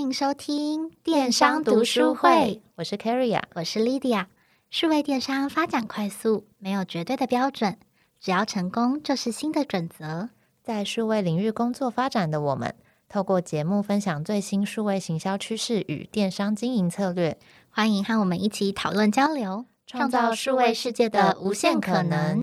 迎收听电商读书会。我是 Carrie，我是 Lydia。数位电商发展快速，没有绝对的标准，只要成功就是新的准则。在数位领域工作发展的我们，透过节目分享最新数位行销趋势与电商经营策略，欢迎和我们一起讨论交流，创造数位世界的无限可能。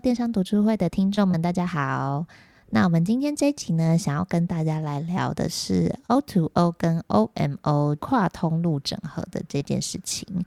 电商读书会的听众们，大家好。那我们今天这一集呢，想要跟大家来聊的是 O to O 跟 OMO 跨通路整合的这件事情。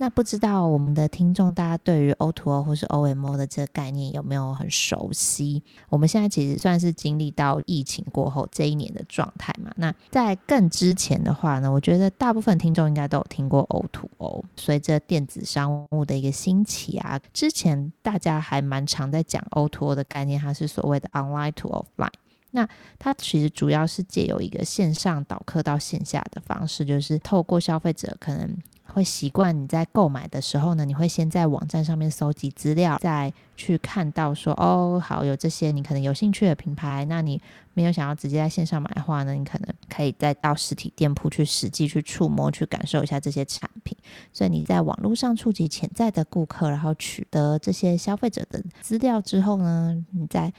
那不知道我们的听众，大家对于 O2O O 或是 OMO 的这个概念有没有很熟悉？我们现在其实算是经历到疫情过后这一年的状态嘛。那在更之前的话呢，我觉得大部分听众应该都有听过 O2O O，。随着电子商务的一个兴起啊，之前大家还蛮常在讲 O2O 的概念，它是所谓的 Online to Offline。那它其实主要是借由一个线上导客到线下的方式，就是透过消费者可能。会习惯你在购买的时候呢，你会先在网站上面搜集资料，再去看到说哦，好，有这些你可能有兴趣的品牌。那你没有想要直接在线上买的话呢，你可能可以再到实体店铺去实际去触摸、去感受一下这些产品。所以你在网络上触及潜在的顾客，然后取得这些消费者的资料之后呢，你再。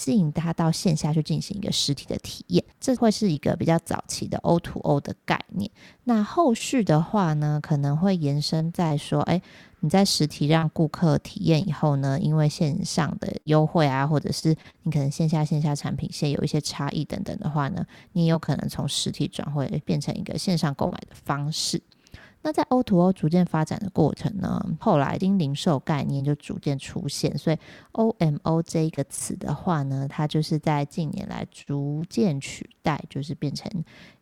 吸引他到线下去进行一个实体的体验，这会是一个比较早期的 O to O 的概念。那后续的话呢，可能会延伸在说，哎，你在实体让顾客体验以后呢，因为线上的优惠啊，或者是你可能线下线下产品线有一些差异等等的话呢，你有可能从实体转会变成一个线上购买的方式。那在 O2O 逐渐发展的过程呢，后来新零售概念就逐渐出现，所以 OMO 这一个词的话呢，它就是在近年来逐渐取代，就是变成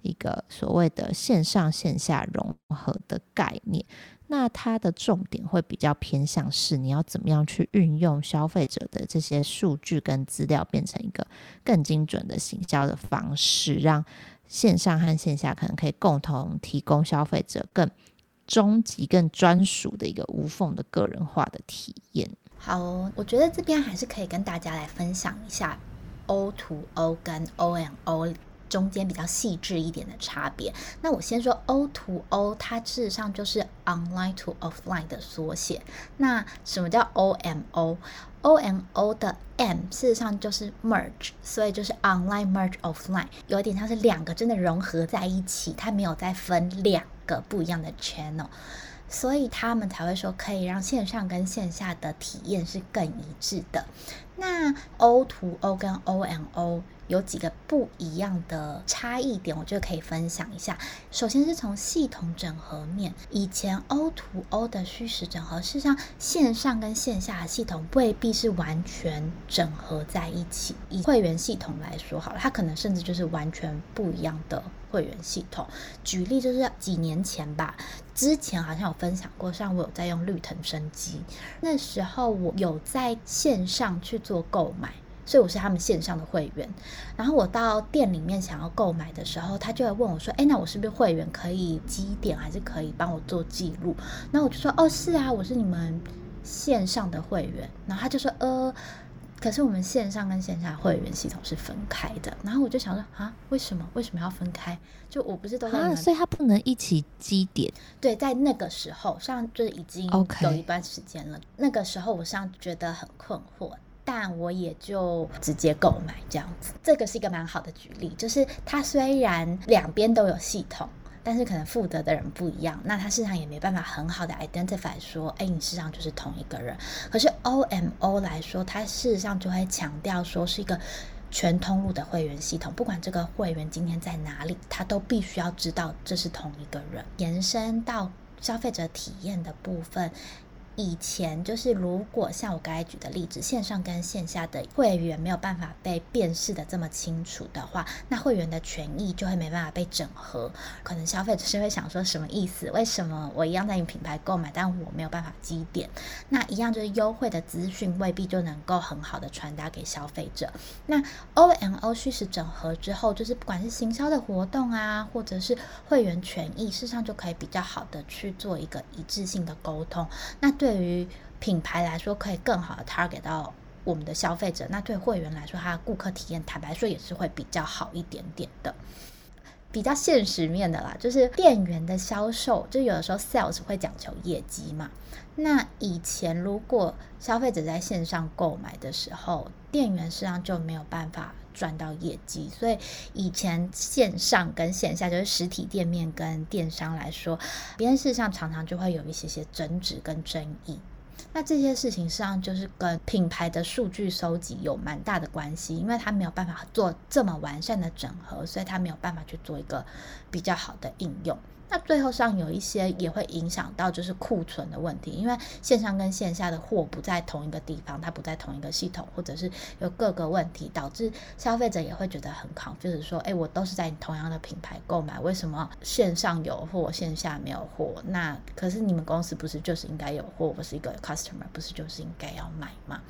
一个所谓的线上线下融合的概念。那它的重点会比较偏向是你要怎么样去运用消费者的这些数据跟资料，变成一个更精准的行销的方式，让线上和线下可能可以共同提供消费者更终极、更专属的一个无缝的个人化的体验。好，我觉得这边还是可以跟大家来分享一下 O to O 跟 O M O 中间比较细致一点的差别。那我先说 O to O，它事实上就是 Online to Offline 的缩写。那什么叫 O M O？O M O 的 M 事实上就是 Merge，所以就是 Online Merge Offline，有点像是两个真的融合在一起，它没有再分两个不一样的 channel，所以他们才会说可以让线上跟线下的体验是更一致的。那 O to O 跟 O M O。有几个不一样的差异点，我觉得可以分享一下。首先是从系统整合面，以前 O2O O 的虚实整合，事实上线上跟线下的系统未必是完全整合在一起。以会员系统来说，好了，它可能甚至就是完全不一样的会员系统。举例就是几年前吧，之前好像有分享过，像我有在用绿藤生机，那时候我有在线上去做购买。所以我是他们线上的会员，然后我到店里面想要购买的时候，他就会问我说：“哎，那我是不是会员可以积点，还是可以帮我做记录？”那我就说：“哦，是啊，我是你们线上的会员。”然后他就说：“呃，可是我们线上跟线下会员系统是分开的。”然后我就想说：“啊，为什么？为什么要分开？就我不是都在……啊，所以他不能一起积点？对，在那个时候，上就是已经有一段时间了。那个时候，我上觉得很困惑。但我也就直接购买这样子，这个是一个蛮好的举例，就是它虽然两边都有系统，但是可能负责的人不一样，那它事实上也没办法很好的 identify 说，哎，你事实上就是同一个人。可是 OMO 来说，它事实上就会强调说是一个全通路的会员系统，不管这个会员今天在哪里，他都必须要知道这是同一个人。延伸到消费者体验的部分。以前就是，如果像我刚才举的例子，线上跟线下的会员没有办法被辨识的这么清楚的话，那会员的权益就会没办法被整合。可能消费者是会想说什么意思？为什么我一样在你品牌购买，但我没有办法积点？那一样就是优惠的资讯未必就能够很好的传达给消费者。那 OMO 虚实整合之后，就是不管是行销的活动啊，或者是会员权益，事实上就可以比较好的去做一个一致性的沟通。那对。对于品牌来说，可以更好的 target 到我们的消费者，那对会员来说，他的顾客体验坦白说也是会比较好一点点的。比较现实面的啦，就是店员的销售，就有的时候 sales 会讲求业绩嘛。那以前如果消费者在线上购买的时候，店员实际上就没有办法赚到业绩，所以以前线上跟线下，就是实体店面跟电商来说，边事上常常就会有一些些争执跟争议。那这些事情实际上就是跟品牌的数据收集有蛮大的关系，因为它没有办法做这么完善的整合，所以它没有办法去做一个比较好的应用。那最后上有一些也会影响到就是库存的问题，因为线上跟线下的货不在同一个地方，它不在同一个系统，或者是有各个问题，导致消费者也会觉得很狂就是说，哎，我都是在你同样的品牌购买，为什么线上有货，线下没有货？那可是你们公司不是就是应该有货，我是一个 customer，不是就是应该要买吗？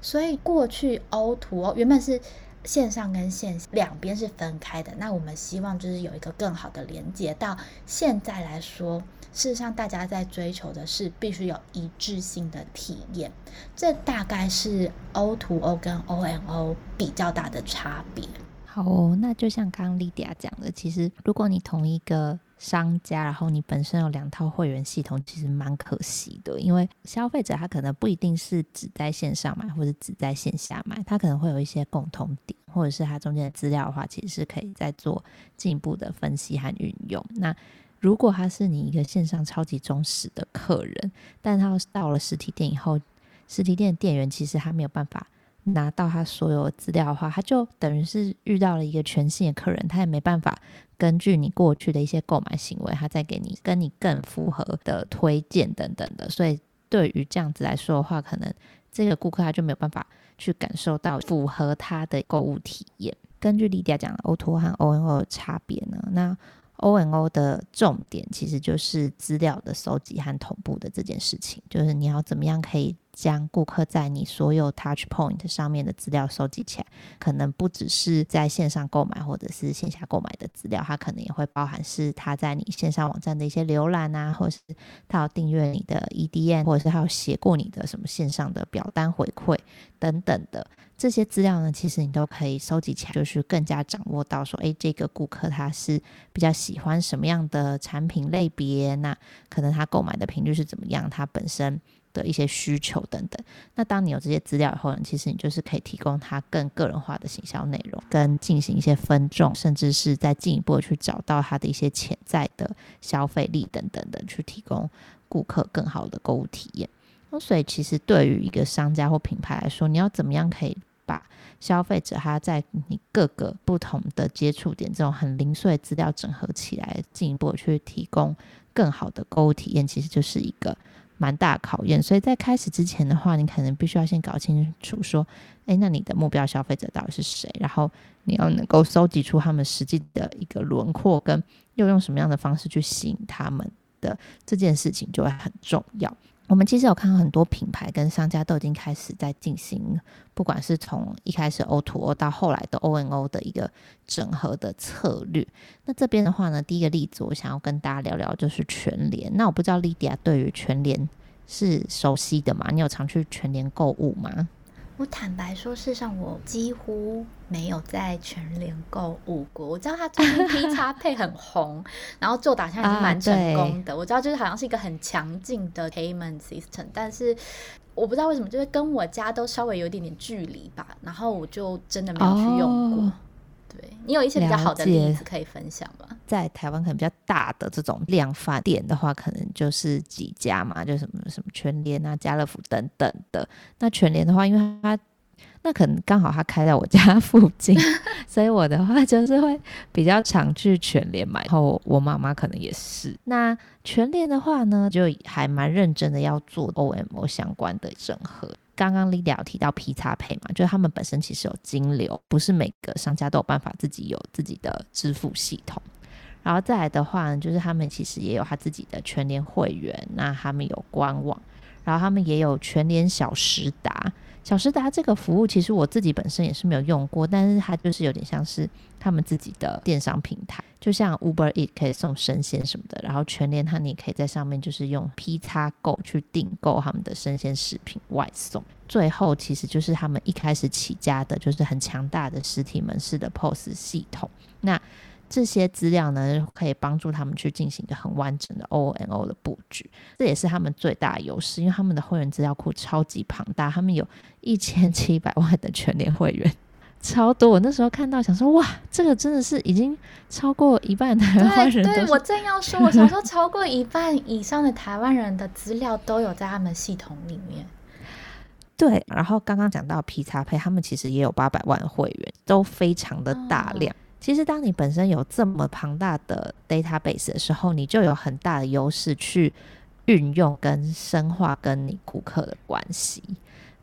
所以过去 O2O 原本是。线上跟线下两边是分开的，那我们希望就是有一个更好的连接。到现在来说，事实上大家在追求的是必须有一致性的体验，这大概是 O to O 跟 OMO 比较大的差别。好哦，那就像刚刚 Lydia 讲的，其实如果你同一个商家，然后你本身有两套会员系统，其实蛮可惜的，因为消费者他可能不一定是只在线上买，或者只在线下买，他可能会有一些共同点，或者是他中间的资料的话，其实是可以再做进一步的分析和运用。那如果他是你一个线上超级忠实的客人，但他到了实体店以后，实体店的店员其实他没有办法。拿到他所有的资料的话，他就等于是遇到了一个全新的客人，他也没办法根据你过去的一些购买行为，他再给你跟你更符合的推荐等等的。所以对于这样子来说的话，可能这个顾客他就没有办法去感受到符合他的购物体验。根据 Lydia 讲的 O2O 和 O N O 的差别呢，那 O N O 的重点其实就是资料的收集和同步的这件事情，就是你要怎么样可以。将顾客在你所有 touch point 上面的资料收集起来，可能不只是在线上购买或者是线下购买的资料，它可能也会包含是他在你线上网站的一些浏览啊，或者是他有订阅你的 EDM，或者是他有写过你的什么线上的表单回馈等等的这些资料呢，其实你都可以收集起来，就是更加掌握到说，诶，这个顾客他是比较喜欢什么样的产品类别，那可能他购买的频率是怎么样，他本身。的一些需求等等，那当你有这些资料以后呢，其实你就是可以提供他更个人化的行销内容，跟进行一些分众，甚至是再进一步去找到他的一些潜在的消费力等等的，去提供顾客更好的购物体验。那所以其实对于一个商家或品牌来说，你要怎么样可以把消费者他在你各个不同的接触点这种很零碎资料整合起来，进一步去提供更好的购物体验，其实就是一个。蛮大考验，所以在开始之前的话，你可能必须要先搞清楚说，诶，那你的目标消费者到底是谁？然后你要能够搜集出他们实际的一个轮廓，跟又用什么样的方式去吸引他们的这件事情就会很重要。我们其实有看到很多品牌跟商家都已经开始在进行，不管是从一开始 O to O 到后来的 O N O 的一个整合的策略。那这边的话呢，第一个例子我想要跟大家聊聊就是全联。那我不知道 Lydia 对于全联是熟悉的吗？你有常去全联购物吗？我坦白说，事实上我几乎没有在全联购物过。我知道它最近 P 叉配很红，然后做打像也是蛮成功的。啊、我知道就是好像是一个很强劲的 payment system，但是我不知道为什么，就是跟我家都稍微有一点点距离吧。然后我就真的没有去用过。哦对，你有一些比较好的例子可以分享吗？在台湾可能比较大的这种量贩店的话，可能就是几家嘛，就什么什么全联啊、家乐福等等的。那全联的话，因为它那可能刚好它开在我家附近，所以我的话就是会比较常去全联买。然后我妈妈可能也是。那全联的话呢，就还蛮认真的要做 OMO 相关的整合。刚刚 Lydia 提到 P-Pay 嘛，就是他们本身其实有金流，不是每个商家都有办法自己有自己的支付系统。然后再来的话呢，就是他们其实也有他自己的全联会员，那他们有官网，然后他们也有全联小时达，小时达这个服务，其实我自己本身也是没有用过，但是它就是有点像是他们自己的电商平台，就像 Uber Eat 可以送生鲜什么的，然后全联它你可以在上面就是用 P 叉购去订购他们的生鲜食品外送。最后其实就是他们一开始起家的，就是很强大的实体门市的 POS 系统。那这些资料呢，可以帮助他们去进行一个很完整的 O N O 的布局，这也是他们最大的优势，因为他们的会员资料库超级庞大，他们有一千七百万的全联会员，超多。我那时候看到想说，哇，这个真的是已经超过一半的台湾人。对，对我正要说，我想说超过一半以上的台湾人的资料都有在他们系统里面。对，然后刚刚讲到 P-Pay，他们其实也有八百万会员，都非常的大量。嗯其实，当你本身有这么庞大的 database 的时候，你就有很大的优势去运用跟深化跟你顾客的关系。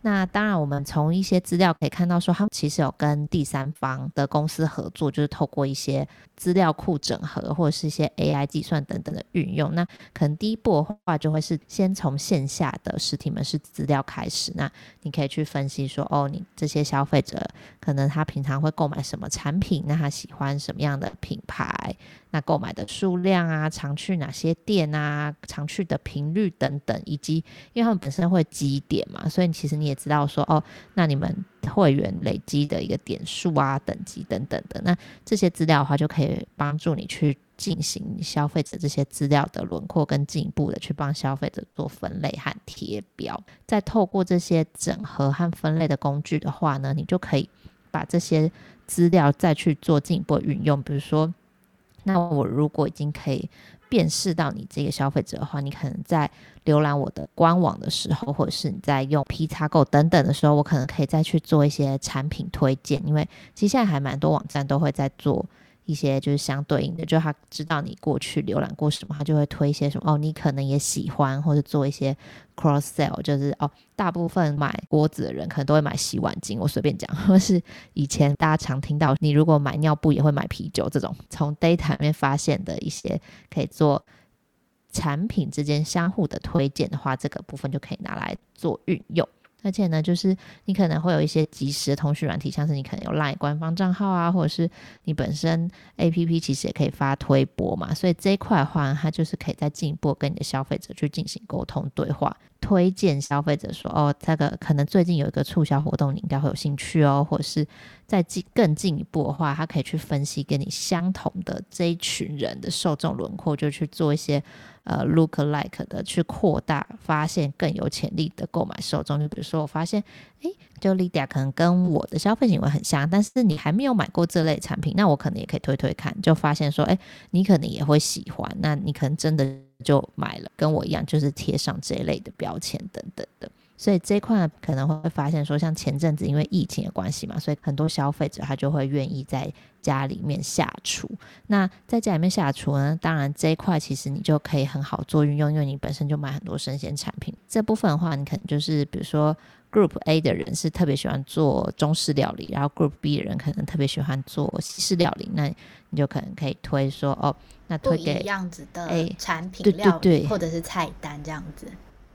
那当然，我们从一些资料可以看到，说他们其实有跟第三方的公司合作，就是透过一些资料库整合，或者是一些 AI 计算等等的运用。那可能第一步的话，就会是先从线下的实体门市资料开始。那你可以去分析说，哦，你这些消费者可能他平常会购买什么产品？那他喜欢什么样的品牌？那购买的数量啊，常去哪些店啊，常去的频率等等，以及因为他们本身会积点嘛，所以其实你也知道说，哦，那你们会员累积的一个点数啊、等级等等的，那这些资料的话，就可以帮助你去进行消费者这些资料的轮廓，跟进一步的去帮消费者做分类和贴标。再透过这些整合和分类的工具的话呢，你就可以把这些资料再去做进一步运用，比如说。那我如果已经可以辨识到你这个消费者的话，你可能在浏览我的官网的时候，或者是你在用 P 叉购等等的时候，我可能可以再去做一些产品推荐，因为其实现在还蛮多网站都会在做。一些就是相对应的，就他知道你过去浏览过什么，他就会推一些什么哦，你可能也喜欢，或者做一些 cross sell，就是哦，大部分买锅子的人可能都会买洗碗巾，我随便讲，或是以前大家常听到，你如果买尿布也会买啤酒这种，从 data 里面发现的一些可以做产品之间相互的推荐的话，这个部分就可以拿来做运用。而且呢，就是你可能会有一些即时的通讯软体，像是你可能有 LINE 官方账号啊，或者是你本身 APP 其实也可以发推播嘛，所以这一块的话，它就是可以再进一步跟你的消费者去进行沟通对话，推荐消费者说，哦，这个可能最近有一个促销活动，你应该会有兴趣哦，或者是再进更进一步的话，它可以去分析跟你相同的这一群人的受众轮廓，就去做一些。呃，look like 的去扩大，发现更有潜力的购买受众。就比如说，我发现，诶，就 Lydia 可能跟我的消费行为很像，但是你还没有买过这类产品，那我可能也可以推推看，就发现说，诶，你可能也会喜欢，那你可能真的就买了，跟我一样，就是贴上这一类的标签等等的。所以这一块可能会发现说，像前阵子因为疫情的关系嘛，所以很多消费者他就会愿意在家里面下厨。那在家里面下厨呢，当然这一块其实你就可以很好做运用，因为你本身就买很多生鲜产品。这部分的话，你可能就是比如说 Group A 的人是特别喜欢做中式料理，然后 Group B 的人可能特别喜欢做西式料理，那你就可能可以推说哦，那推给样子的产品料理，对对对，或者是菜单这样子。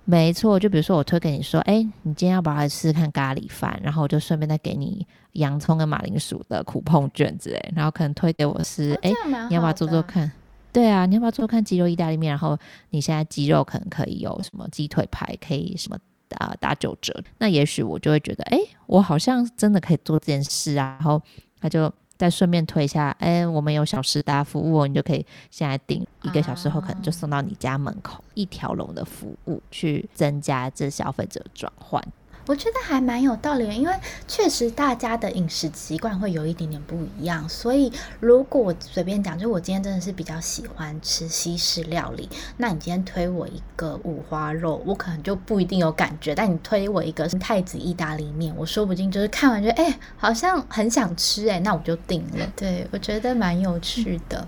没错，就比如说我推给你说，哎，你今天要不要来试试看咖喱饭？然后我就顺便再给你洋葱跟马铃薯的苦碰卷之类，然后可能推给我是，哎、哦，你要不要做做看？对啊，你要不要做做看鸡肉意大利面？然后你现在鸡肉可能可以有什么鸡腿排，可以什么啊打九折？那也许我就会觉得，哎，我好像真的可以做这件事啊。然后他就。再顺便推一下，哎，我们有小时达服务哦，你就可以现在订一个小时后，可能就送到你家门口，一条龙的服务，去增加这消费者转换。我觉得还蛮有道理的，因为确实大家的饮食习惯会有一点点不一样，所以如果我随便讲，就我今天真的是比较喜欢吃西式料理，那你今天推我一个五花肉，我可能就不一定有感觉，但你推我一个太子意大利面，我说不定就是看完觉得哎，好像很想吃哎，那我就定了。对，我觉得蛮有趣的。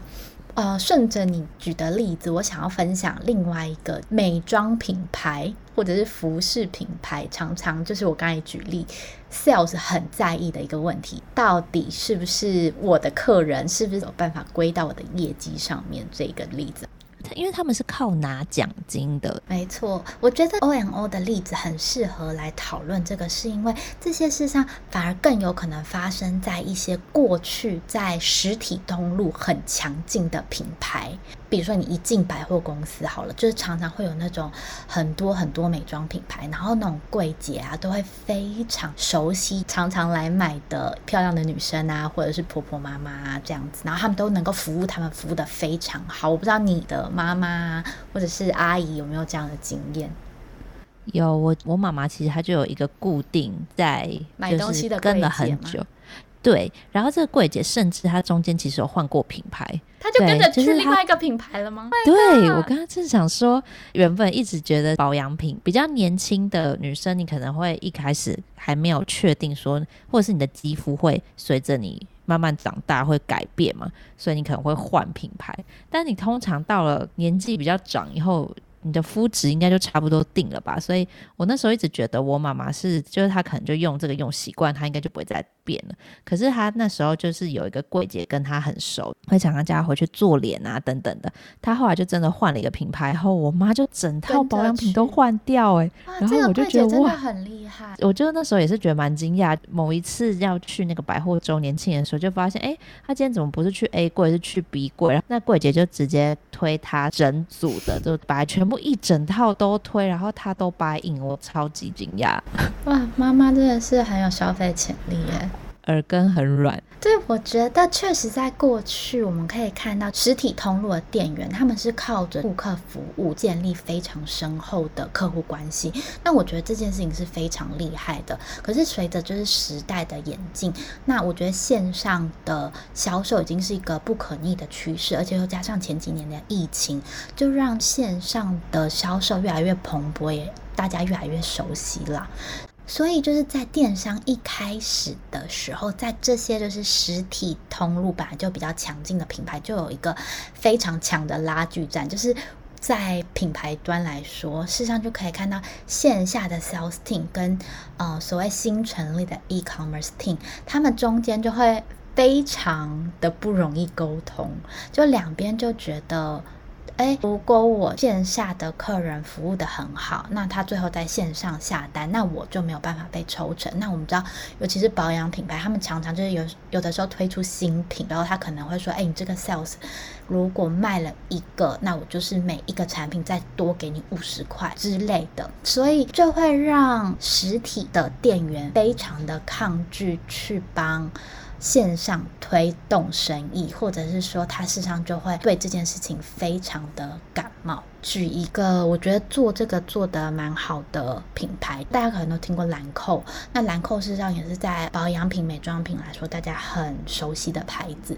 呃，顺着你举的例子，我想要分享另外一个美妆品牌或者是服饰品牌，常常就是我刚才举例，sales 很在意的一个问题，到底是不是我的客人，是不是有办法归到我的业绩上面？这个例子。因为他们是靠拿奖金的。没错，我觉得 O M O 的例子很适合来讨论这个，是因为这些事上反而更有可能发生在一些过去在实体通路很强劲的品牌。比如说，你一进百货公司好了，就是常常会有那种很多很多美妆品牌，然后那种柜姐啊，都会非常熟悉，常常来买的漂亮的女生啊，或者是婆婆妈妈啊这样子，然后他们都能够服务他们服务的非常好。我不知道你的妈妈或者是阿姨有没有这样的经验？有，我我妈妈其实她就有一个固定在买东西的跟了很久。对，然后这个柜姐甚至她中间其实有换过品牌，她就跟着去另外一个品牌了吗？就是、对，我刚刚正想说，原本一直觉得保养品比较年轻的女生，你可能会一开始还没有确定说，或者是你的肌肤会随着你慢慢长大会改变嘛，所以你可能会换品牌。但你通常到了年纪比较长以后，你的肤质应该就差不多定了吧？所以我那时候一直觉得我妈妈是，就是她可能就用这个用习惯，她应该就不会再变了。可是他那时候就是有一个柜姐跟他很熟，会常常叫他回去做脸啊等等的。他后来就真的换了一个品牌后，我妈就整套保养品都换掉哎、欸，然后我就觉得哇，很厉害。我就那时候也是觉得蛮惊讶。某一次要去那个百货周年庆的时候，就发现哎，他今天怎么不是去 A 柜，是去 B 柜？然后那柜姐就直接推他整组的，就把全部一整套都推，然后他都 buy in，我超级惊讶。哇，妈妈真的是很有消费潜力耶。耳根很软，对，我觉得确实在过去，我们可以看到实体通路的店员，他们是靠着顾客服务建立非常深厚的客户关系。那我觉得这件事情是非常厉害的。可是随着就是时代的演进，那我觉得线上的销售已经是一个不可逆的趋势，而且又加上前几年的疫情，就让线上的销售越来越蓬勃，也大家越来越熟悉了。所以就是在电商一开始的时候，在这些就是实体通路本来就比较强劲的品牌，就有一个非常强的拉锯战。就是在品牌端来说，事实上就可以看到线下的 sales team 跟呃所谓新成立的 e-commerce team，他们中间就会非常的不容易沟通，就两边就觉得。诶，如果我线下的客人服务得很好，那他最后在线上下单，那我就没有办法被抽成。那我们知道，尤其是保养品牌，他们常常就是有有的时候推出新品，然后他可能会说：“诶，你这个 sales 如果卖了一个，那我就是每一个产品再多给你五十块之类的。”所以就会让实体的店员非常的抗拒去帮。线上推动生意，或者是说他事实上就会对这件事情非常的感冒。举一个我觉得做这个做得蛮好的品牌，大家可能都听过兰蔻。那兰蔻事实上也是在保养品、美妆品来说大家很熟悉的牌子。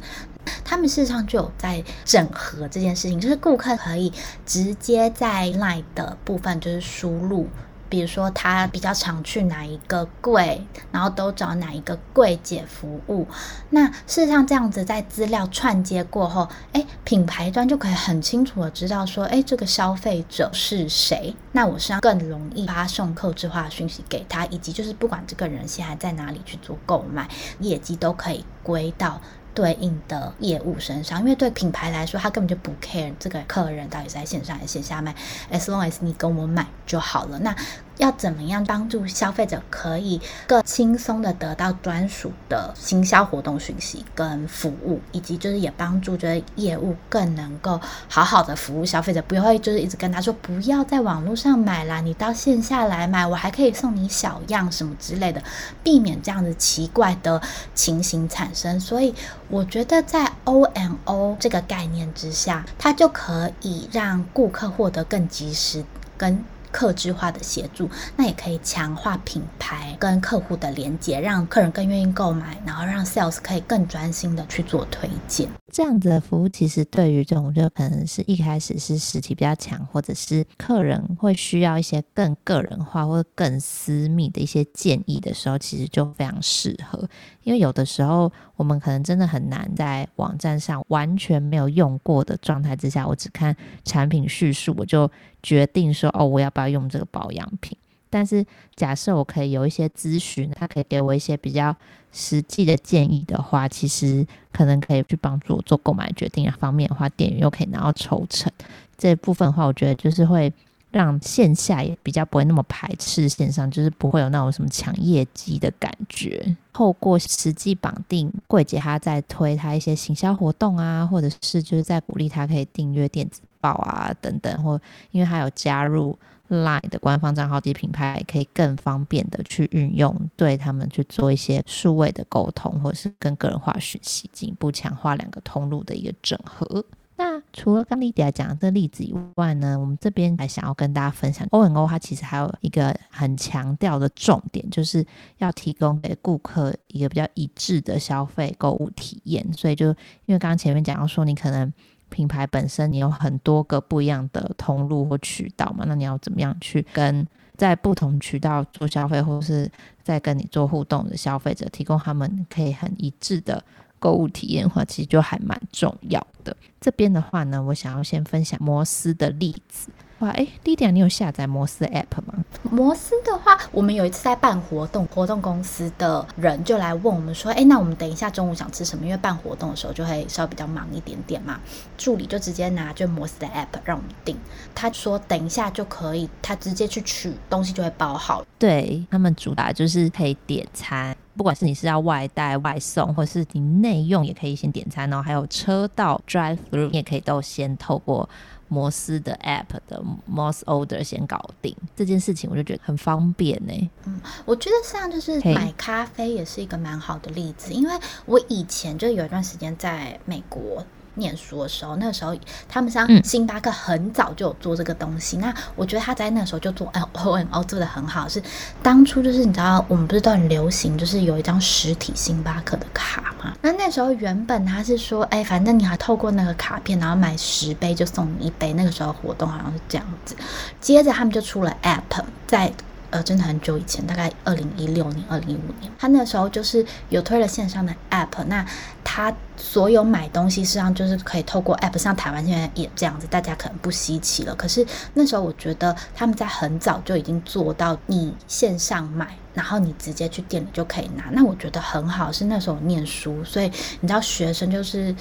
他们事实上就有在整合这件事情，就是顾客可以直接在 LINE 的部分就是输入。比如说，他比较常去哪一个柜，然后都找哪一个柜姐服务。那事实上，这样子在资料串接过后，诶，品牌端就可以很清楚的知道说，诶，这个消费者是谁。那我是要更容易发送客制化讯息给他，以及就是不管这个人现在在哪里去做购买，业绩都可以归到。对应的业务身上，因为对品牌来说，他根本就不 care 这个客人到底是在线上还是线下卖，as long as 你跟我买就好了。那要怎么样帮助消费者可以更轻松的得到专属的行销活动讯息跟服务，以及就是也帮助就是业务更能够好好的服务消费者，不会就是一直跟他说不要在网络上买啦，你到线下来买，我还可以送你小样什么之类的，避免这样子奇怪的情形产生。所以我觉得在 O M O 这个概念之下，它就可以让顾客获得更及时跟。客制化的协助，那也可以强化品牌跟客户的连接，让客人更愿意购买，然后让 sales 可以更专心的去做推荐。这样子的服务，其实对于这种就可能是一开始是实体比较强，或者是客人会需要一些更个人化或更私密的一些建议的时候，其实就非常适合。因为有的时候我们可能真的很难在网站上完全没有用过的状态之下，我只看产品叙述，我就决定说哦，我要不要用这个保养品。但是假设我可以有一些咨询，他可以给我一些比较实际的建议的话，其实可能可以去帮助我做购买决定啊方面的话，店员又可以拿到抽成这部分的话，我觉得就是会。让线下也比较不会那么排斥线上，就是不会有那种什么抢业绩的感觉。透过实际绑定柜姐，她在推她一些行销活动啊，或者是就是在鼓励她可以订阅电子报啊等等，或因为她有加入 LINE 的官方账号，及品牌可以更方便的去运用，对他们去做一些数位的沟通，或者是跟个人化讯息，进一步强化两个通路的一个整合。那除了刚 Lydia 讲的这个例子以外呢，我们这边还想要跟大家分享 O N O 它其实还有一个很强调的重点，就是要提供给顾客一个比较一致的消费购物体验。所以就因为刚刚前面讲到说，你可能品牌本身你有很多个不一样的通路或渠道嘛，那你要怎么样去跟在不同渠道做消费，或是在跟你做互动的消费者，提供他们可以很一致的。购物体验的话，其实就还蛮重要的。这边的话呢，我想要先分享摩斯的例子。哇，哎，Lydia，你有下载摩斯 App 吗？摩斯的话，我们有一次在办活动，活动公司的人就来问我们说，哎，那我们等一下中午想吃什么？因为办活动的时候就会稍微比较忙一点点嘛。助理就直接拿就摩斯的 App 让我们订，他说等一下就可以，他直接去取东西就会包好。对，他们主打就是可以点餐。不管是你是要外带外送，或是你内用，也可以先点餐哦。还有车道 drive through，你也可以都先透过摩斯的 app 的 Moss Order 先搞定这件事情，我就觉得很方便呢。嗯，我觉得像就是买咖啡也是一个蛮好的例子，因为我以前就有一段时间在美国。念书的时候，那个时候他们像星巴克很早就有做这个东西。嗯、那我觉得他在那个时候就做 O M O 做的很好。是当初就是你知道，我们不是都很流行，就是有一张实体星巴克的卡嘛。那那时候原本他是说，哎，反正你还透过那个卡片，然后买十杯就送你一杯。那个时候活动好像是这样子。接着他们就出了 App，在。呃，真的很久以前，大概二零一六年、二零一五年，他那时候就是有推了线上的 App，那他所有买东西实际上就是可以透过 App，像台湾现在也这样子，大家可能不稀奇了。可是那时候我觉得他们在很早就已经做到，你线上买，然后你直接去店里就可以拿。那我觉得很好，是那时候念书，所以你知道学生就是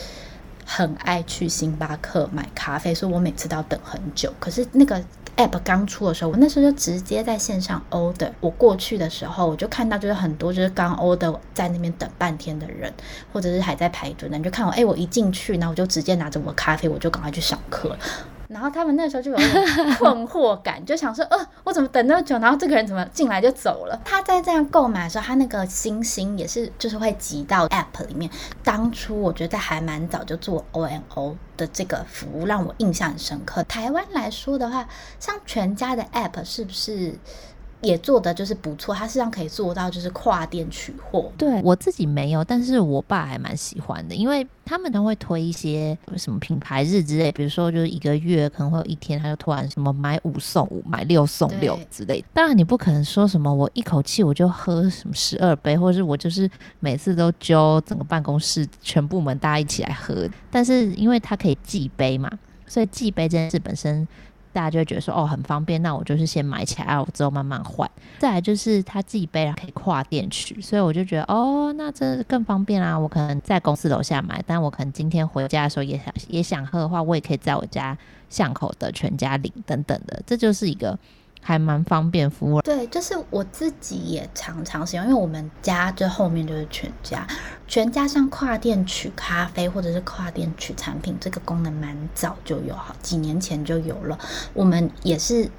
很爱去星巴克买咖啡，所以我每次都要等很久。可是那个。App 刚出的时候，我那时候就直接在线上 order。我过去的时候，我就看到就是很多就是刚 order 在那边等半天的人，或者是还在排队的，你就看我，哎，我一进去，然后我就直接拿着我的咖啡，我就赶快去上课。然后他们那时候就有 困惑感，就想说，呃，我怎么等那么久？然后这个人怎么进来就走了？他在这样购买的时候，他那个星星也是就是会集到 App 里面。当初我觉得还蛮早就做 O&O 的这个服务，让我印象很深刻。台湾来说的话，像全家的 App 是不是？也做的就是不错，它实际上可以做到就是跨店取货。对，我自己没有，但是我爸还蛮喜欢的，因为他们都会推一些什么品牌日之类，比如说就是一个月可能会有一天，他就突然什么买五送五、买六送六之类的。当然你不可能说什么我一口气我就喝什么十二杯，或者是我就是每次都揪整个办公室全部门大家一起来喝。但是因为它可以寄杯嘛，所以寄杯这件事本身。大家就会觉得说哦，很方便，那我就是先买起来，我之后慢慢换。再来就是它寄杯了，可以跨店取，所以我就觉得哦，那这更方便啦。我可能在公司楼下买，但我可能今天回家的时候也想也想喝的话，我也可以在我家巷口的全家领等等的，这就是一个。还蛮方便服务，对，就是我自己也常常使用，因为我们家这后面就是全家，全家像跨店取咖啡或者是跨店取产品，这个功能蛮早就有，好几年前就有了，我们也是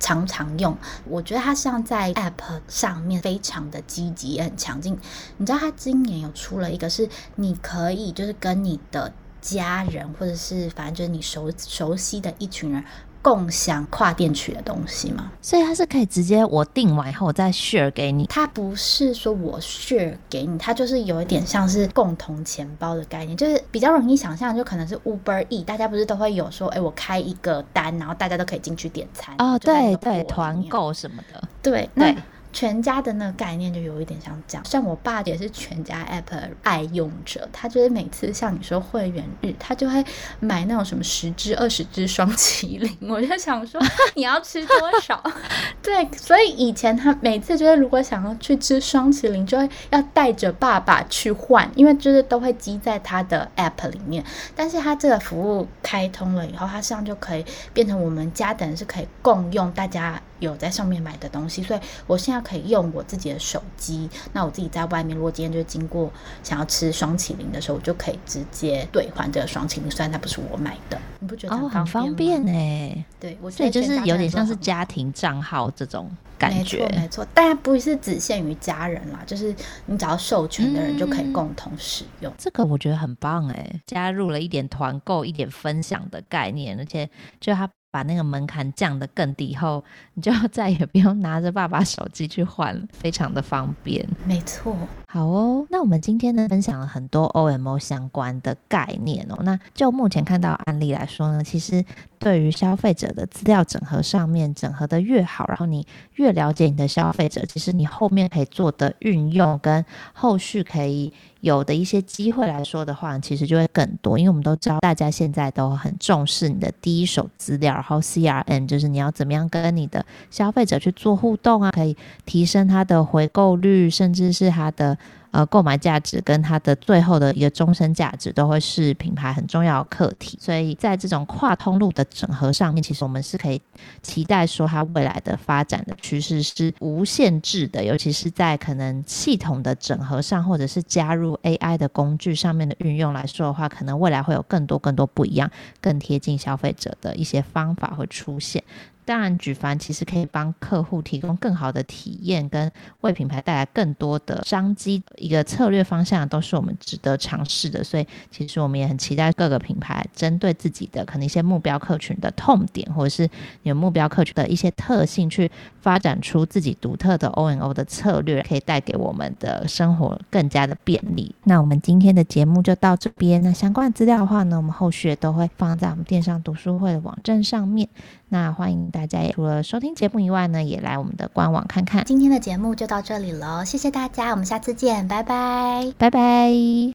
常常用。我觉得它像在 App 上面非常的积极，也很强劲。你知道它今年有出了一个，是你可以就是跟你的家人或者是反正就是你熟熟悉的一群人。共享跨店取的东西嘛？所以它是可以直接我订完以后我再 share 给你。它不是说我 share 给你，它就是有一点像是共同钱包的概念，就是比较容易想象，就可能是 Uber E，大家不是都会有说，哎、欸，我开一个单，然后大家都可以进去点餐。哦，对对，团购什么的。对，那全家的那个概念就有一点像这样。像我爸也是全家 app 爱用者，他就是每次像你说会员日，他就会买那种什么十支、二十支双麒麟。我就想说，你要吃多少？对，所以以前他每次就是如果想要去吃双麒麟，就会要带着爸爸去换，因为就是都会积在他的 app 里面。但是他这个服务开通了以后，他实际上就可以变成我们家等于是可以共用，大家有在上面买的东西。所以我现在可以用我自己的手机，那我自己在外面，如果今天就经过想要吃双麒麟的时候，我就可以直接兑换这个双麒麟，虽然它不是我买的。你不觉得很方便呢？欸？对，我所以就是有点像是家庭账号这种感觉，没错，没错。当然不是只限于家人啦，就是你只要授权的人就可以共同使用。嗯、这个我觉得很棒哎，加入了一点团购、一点分享的概念，而且就它。把那个门槛降得更低后，你就 再也不用拿着爸爸手机去换，非常的方便。没错，好哦。那我们今天呢，分享了很多 OMO 相关的概念哦。那就目前看到案例来说呢，其实对于消费者的资料整合上面，整合的越好，然后你越了解你的消费者，其实你后面可以做的运用跟后续可以。有的一些机会来说的话，其实就会更多，因为我们都知道大家现在都很重视你的第一手资料，然后 CRM 就是你要怎么样跟你的消费者去做互动啊，可以提升他的回购率，甚至是他的。呃，购买价值跟它的最后的一个终身价值都会是品牌很重要的课题，所以在这种跨通路的整合上面，其实我们是可以期待说它未来的发展的趋势是无限制的，尤其是在可能系统的整合上，或者是加入 AI 的工具上面的运用来说的话，可能未来会有更多更多不一样、更贴近消费者的一些方法会出现。当然，举凡其实可以帮客户提供更好的体验，跟为品牌带来更多的商机，一个策略方向都是我们值得尝试的。所以，其实我们也很期待各个品牌针对自己的可能一些目标客群的痛点，或者是有目标客群的一些特性，去发展出自己独特的 O N O 的策略，可以带给我们的生活更加的便利。那我们今天的节目就到这边。那相关资料的话呢，我们后续都会放在我们电商读书会的网站上面。那欢迎大家也除了收听节目以外呢，也来我们的官网看看。今天的节目就到这里了，谢谢大家，我们下次见，拜拜，拜拜。